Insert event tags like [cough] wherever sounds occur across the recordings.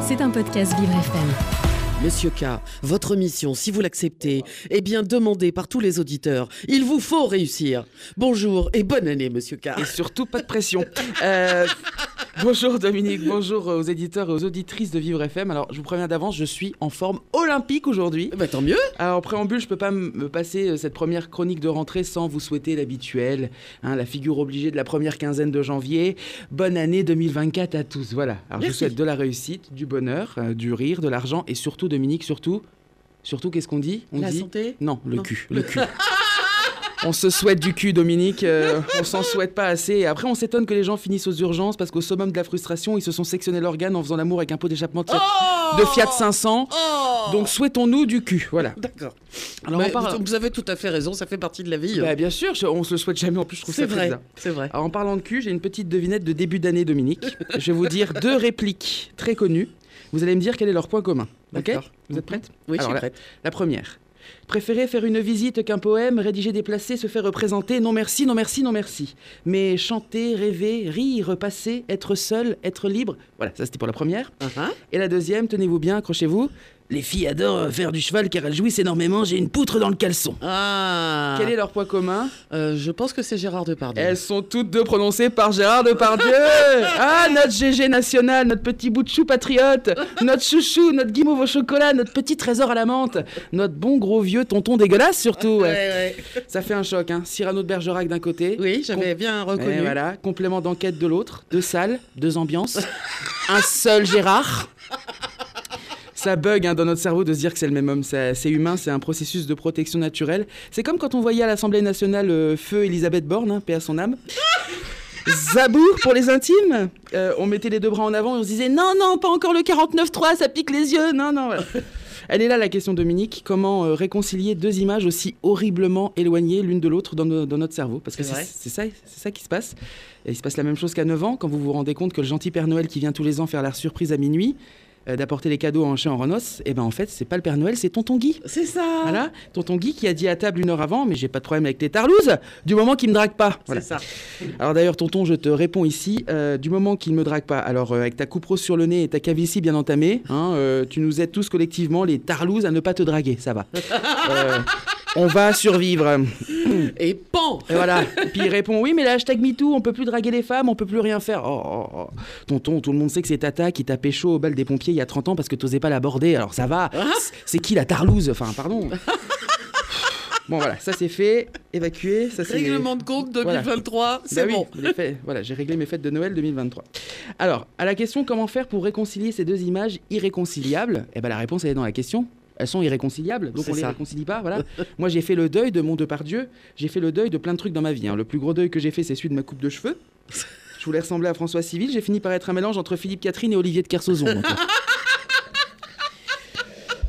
C'est un podcast Vivre FM. Monsieur K, votre mission, si vous l'acceptez, est bien demandée par tous les auditeurs. Il vous faut réussir. Bonjour et bonne année, Monsieur K. Et surtout, pas de pression. Euh, bonjour Dominique, bonjour aux éditeurs et aux auditrices de Vivre FM. Alors, je vous préviens d'avance, je suis en forme olympique aujourd'hui. Bah, tant mieux. Alors, en préambule, je peux pas me passer euh, cette première chronique de rentrée sans vous souhaiter l'habituel, hein, la figure obligée de la première quinzaine de janvier. Bonne année 2024 à tous. Voilà. Alors, je vous souhaite de la réussite, du bonheur, euh, du rire, de l'argent et surtout, Dominique, surtout, surtout, qu'est-ce qu'on dit? On La dit santé? Non, le Non. cul, le cul. [laughs] On se souhaite du cul, Dominique. euh, on s'en souhaite pas assez. Et après, on s'étonne que les gens finissent aux urgences parce qu'au summum de la frustration, ils se sont sectionnés l'organe en faisant l'amour avec un pot d'échappement de, Fiat- de Fiat 500. Oh Donc, souhaitons-nous du cul. Voilà. D'accord. Alors, Mais on parle- vous, avez tout à fait raison, ça fait partie de la vie. Bah, bien sûr, on se le souhaite jamais. En plus, je trouve c'est ça très vrai, c'est vrai. Alors, en parlant de cul, j'ai une petite devinette de début d'année, Dominique. je vais vous dire deux répliques très connues. Vous allez me dire quel est leur point commun. Ok D'accord. Vous êtes prête Oui, je suis la- prête. La première. Préférer faire une visite qu'un poème, rédiger, déplacer, se faire représenter, non merci, non merci, non merci. Mais chanter, rêver, rire, passer, être seul, être libre. Voilà, ça c'était pour la première. Uh-huh. Et la deuxième, tenez-vous bien, accrochez-vous. Les filles adorent euh, faire du cheval car elles jouissent énormément, j'ai une poutre dans le caleçon. Ah. Quel est leur point commun Euh, Je pense que c'est Gérard Depardieu. Elles sont toutes deux prononcées par Gérard Depardieu. [laughs] ah, notre GG national, notre petit bout de chou patriote, notre chouchou, notre guimauve au chocolat, notre petit trésor à la menthe, notre bon gros vieux tonton dégueulasse surtout. ouais. Ouais, ouais. Ça fait un choc, hein. Cyrano de Bergerac d'un côté. Oui, j'avais bien reconnu. Et voilà, complément d'enquête de l'autre, deux salles, deux ambiances, un seul Gérard. Ça bug hein, dans notre cerveau de se dire que c'est le même homme. C'est humain, c'est un processus de protection naturelle. C'est comme quand on voyait à l'Assemblée nationale euh, feu Elisabeth Borne, hein, paix à son âme. Zabour pour les intimes. Euh, on mettait les deux bras en avant et on se disait non, non, pas encore le 49-3, ça pique les yeux. Non, non. voilà. Elle est là la question, Dominique. Comment euh, réconcilier deux images aussi horriblement éloignées l'une de l'autre dans, notre cerveau? Parce que C'est ça, qui se passe. Et il se passe la même chose qu'à 9 ans, quand vous vous rendez compte que le gentil Père Noël qui vient tous les ans faire la surprise à minuit, euh, d'apporter les cadeaux à un chien en renosse, et ben en fait, c'est pas le Père Noël, c'est tonton Guy. C'est ça. Voilà, tonton Guy qui a dit à table une heure avant, mais j'ai pas de problème avec les tarlouses, du moment qu'il me drague pas. Voilà. C'est ça. Alors d'ailleurs, tonton, je te réponds ici, euh, du moment qu'il me drague pas, alors euh, avec ta coupe rose sur le nez et ta calvitie bien entamée, hein, tu nous aides tous collectivement, les tarlouses, à ne pas te draguer, ça va. [laughs] On va survivre. Et pan. Et voilà. Et puis il répond oui, mais le hashtag MeToo, on peut plus draguer les femmes, on peut plus rien faire. Oh, oh, oh. Tonton, tout le monde sait que c'est Tata qui t'a pécho au bal des pompiers il y a 30 ans parce que t'osais pas l'aborder. Alors ça va. Ah. C'est- C'est qui la tarlouse? Enfin, pardon. Bon voilà, ça c'est fait, évacué, ça c'est Règlement de compte 2023, c'est bah oui, bon. voilà, j'ai réglé mes fêtes de Noël 2023. Alors, à la question comment faire pour réconcilier ces deux images irréconciliables Eh ben la réponse elle est dans la question. Elles sont irréconciliables, donc on les ça. réconcilie pas. Voilà. [laughs] Moi, j'ai fait le deuil de mon Depardieu. J'ai fait le deuil de plein de trucs dans ma vie. hein. Le plus gros deuil que j'ai fait, c'est celui de ma coupe de cheveux. Je voulais ressembler à François Civil. J'ai fini par être un mélange entre Philippe Catherine et Olivier de Kersauzon. [laughs]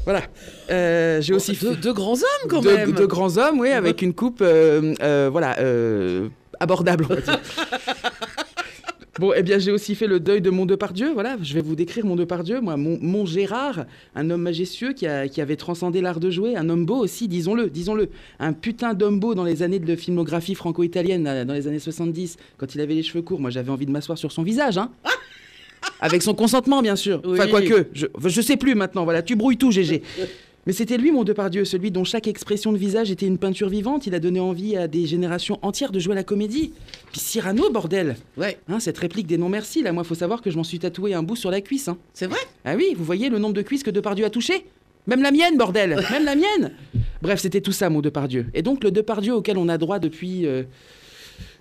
voilà. Euh, j'ai aussi Deux, deux grands hommes quand même. de grands hommes, oui, avec une coupe, euh, euh, voilà, euh, abordable, on va dire. [laughs] Bon, eh bien, j'ai aussi fait le deuil de mon Depardieu. Voilà, je vais vous décrire mon Depardieu. Moi, mon, mon Gérard, un homme majestueux qui, a- qui avait transcendé l'art de jouer, un homme beau aussi, disons-le, disons-le. Un putain d'homme beau dans les années de filmographie franco-italienne, dans les années 70, quand il avait les cheveux courts. Moi, j'avais envie de m'asseoir sur son visage, hein. [laughs] Avec son consentement, bien sûr. Enfin, quoique, je, je sais plus maintenant, voilà, tu brouilles tout, GG. Mais c'était lui, mon Depardieu, celui dont chaque expression de visage était une peinture vivante. Il a donné envie à des générations entières de jouer à la comédie. Puis Cyrano, bordel Ouais, Hein, Cette réplique des non-merci, là, moi, faut savoir que je m'en suis tatoué un bout sur la cuisse. hein. c'est vrai? Ah oui, vous voyez le nombre de cuisses que Depardieu a touché Même la mienne, bordel [laughs] Même la mienne Bref, c'était tout ça, mon Depardieu. Et donc, le Depardieu auquel on a droit depuis euh,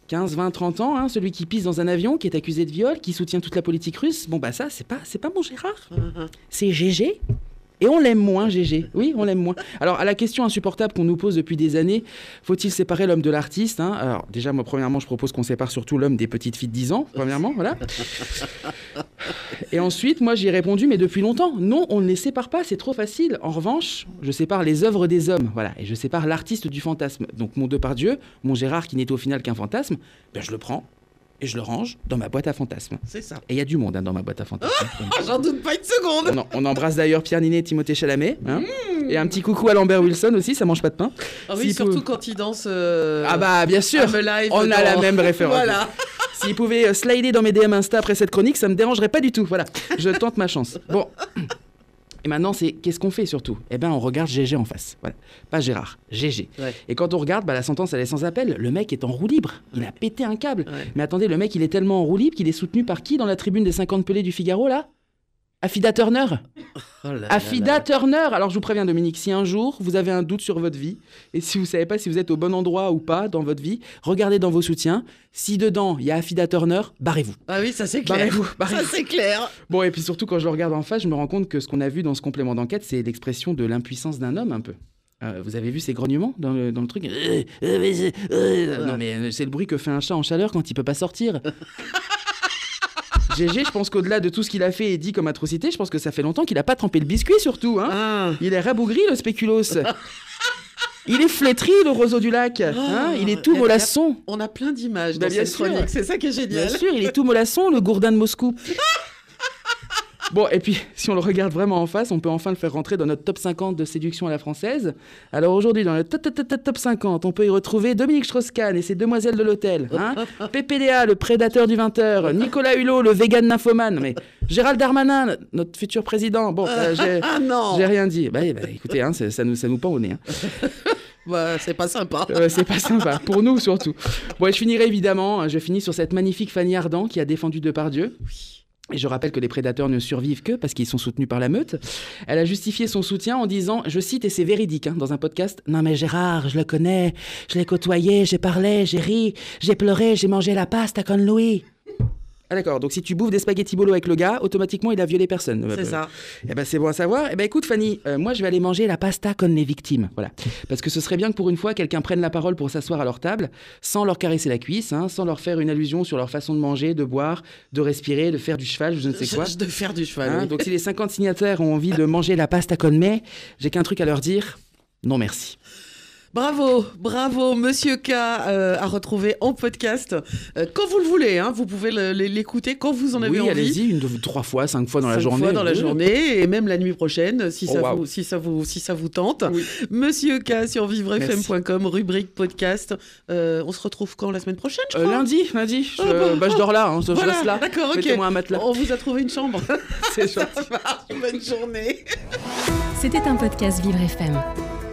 15, 20, 30 ans, hein, celui qui pisse dans un avion, qui est accusé de viol, qui soutient toute la politique russe, bon, bah ça, c'est pas, c'est pas mon Gérard. C'est GG. Et on l'aime moins, GG. Oui, on l'aime moins. Alors, à la question insupportable qu'on nous pose depuis des années, faut-il séparer l'homme de l'artiste hein? Alors, déjà, moi, premièrement, je propose qu'on sépare surtout l'homme des petites filles de 10 ans, premièrement, voilà. Et ensuite, moi, j'y ai répondu, mais depuis longtemps. Non, on ne les sépare pas, c'est trop facile. En revanche, je sépare les œuvres des hommes, voilà. Et je sépare l'artiste du fantasme. Donc, mon Depardieu, mon Gérard, qui n'est au final qu'un fantasme, ben, je le prends et je le range dans ma boîte à fantasmes. C'est ça. Et il y a du monde hein, dans ma boîte à fantasmes. Ah, [laughs] J'en doute pas une seconde. On, embrasse d'ailleurs Pierre Ninet et Timothée Chalamet. hein. Et un petit coucou à Lambert Wilson aussi, ça mange pas de pain. Ah oui, surtout peut- quand il danse. euh, Ah bah bien sûr, I'm Alive on a la même référence. Voilà. [laughs] S'il pouvait euh, slider dans mes DM Insta après cette chronique, ça me dérangerait pas du tout. Voilà, je tente ma chance. Bon. Et maintenant, c'est qu'est-ce qu'on fait surtout? Eh ben, on regarde GG en face. Voilà. Pas Gérard, GG. Ouais. Et quand on regarde, bah, la sentence, elle est sans appel. Le mec est en roue libre. Il a pété un câble. Ouais. Mais attendez, le mec, il est tellement en roue libre qu'il est soutenu par qui dans la tribune des 50 pelés du Figaro, là? Affida Turner [laughs] Oh là là Affida là. Turner Alors je vous préviens Dominique, si un jour vous avez un doute sur votre vie, et si vous savez pas si vous êtes au bon endroit ou pas dans votre vie, regardez dans vos soutiens. Si dedans il y a Affida Turner, barrez-vous. Ah oui, ça c'est clair. Barrez-vous, Ça barrez-vous. c'est clair. Bon, et puis surtout quand je le regarde en face, je me rends compte que ce qu'on a vu dans ce complément d'enquête, c'est l'expression de l'impuissance d'un homme un peu. Euh, vous avez vu ces grognements dans le, dans le truc? Euh, euh, Non mais c'est le bruit que fait un chat en chaleur quand il peut pas sortir. [laughs] GG, je pense qu'au-delà de tout ce qu'il a fait et dit comme atrocité, je pense que ça fait longtemps qu'il a pas trempé le biscuit surtout. Hein Ah. il est rabougri le spéculoos. [laughs] Il est flétri le roseau du lac. Hein il est tout mollasson. On a plein d'images Bah, dans bien cette chronique, c'est ça qui est Bien génial. sûr, il est tout mollasson, le gourdin de Moscou. [laughs] Bon, et puis, [laughs] si on le regarde vraiment en face, on peut enfin le faire rentrer dans notre top 50 de séduction à la française. Alors aujourd'hui, dans le top, top, top, top, top 50, on peut y retrouver Dominique Strauss-Kahn et ses demoiselles de l'hôtel. Hein [laughs] PPDA, le prédateur du 20h. [laughs] Nicolas Hulot, le vegan nymphomane. Mais Gérald Darmanin, notre futur président. Bon, euh, j'ai... Ah. J'ai rien dit. Bah, bah, écoutez, hein, ça, nous, ça nous pend au nez. hein. Bah, c'est pas sympa. Euh, c'est pas sympa, pour nous surtout. Bon, et je finirai évidemment, hein, je finis sur cette magnifique Fanny Ardant qui a défendu Depardieu. Et je rappelle que les prédateurs ne survivent que parce qu'ils sont soutenus par la meute. Elle a justifié son soutien en disant, je cite, et c'est véridique hein, dans un podcast, Non mais Gérard, je le connais, je l'ai côtoyé, j'ai parlé, j'ai ri, j'ai pleuré, j'ai mangé la pasta con Louis. Ah d'accord, donc si tu bouffes des spaghettis bolo avec le gars, automatiquement il a violé personne. C'est Euh, ça. eh ben c'est bon à savoir. Eh ben écoute Fanny, euh, moi je vais aller manger la pasta con les victimes, voilà. Parce que ce serait bien que pour une fois quelqu'un prenne la parole pour s'asseoir à leur table, sans leur caresser la cuisse, hein, sans leur faire une allusion sur leur façon de manger, de boire, de respirer, de faire du cheval, je ne sais quoi. De faire du cheval. Hein, oui. donc si les 50 signataires ont envie de manger la pasta con me, j'ai qu'un truc à leur dire. Non merci. Bravo, bravo, Monsieur K, euh, à retrouver en podcast euh, quand vous le voulez. Hein, vous pouvez l'écouter quand vous en avez oui, envie. allez-y, une, deux, trois fois, cinq fois dans la Cinq journée. fois dans la Oui. journée et même la nuit prochaine si Oh, ça vous si ça vous si ça vous tente. Oui. Monsieur K sur vivrefm.com rubrique podcast. Euh, on se retrouve quand la semaine prochaine je Euh, crois lundi, lundi, je, Ah, bah. bah, je dors là, hein, je Voilà, reste là. d'accord, ok. Mettez-moi un matelas. On vous a trouvé une chambre. [laughs] C'est gentil. Bonne journée. C'était un podcast Vivre FM.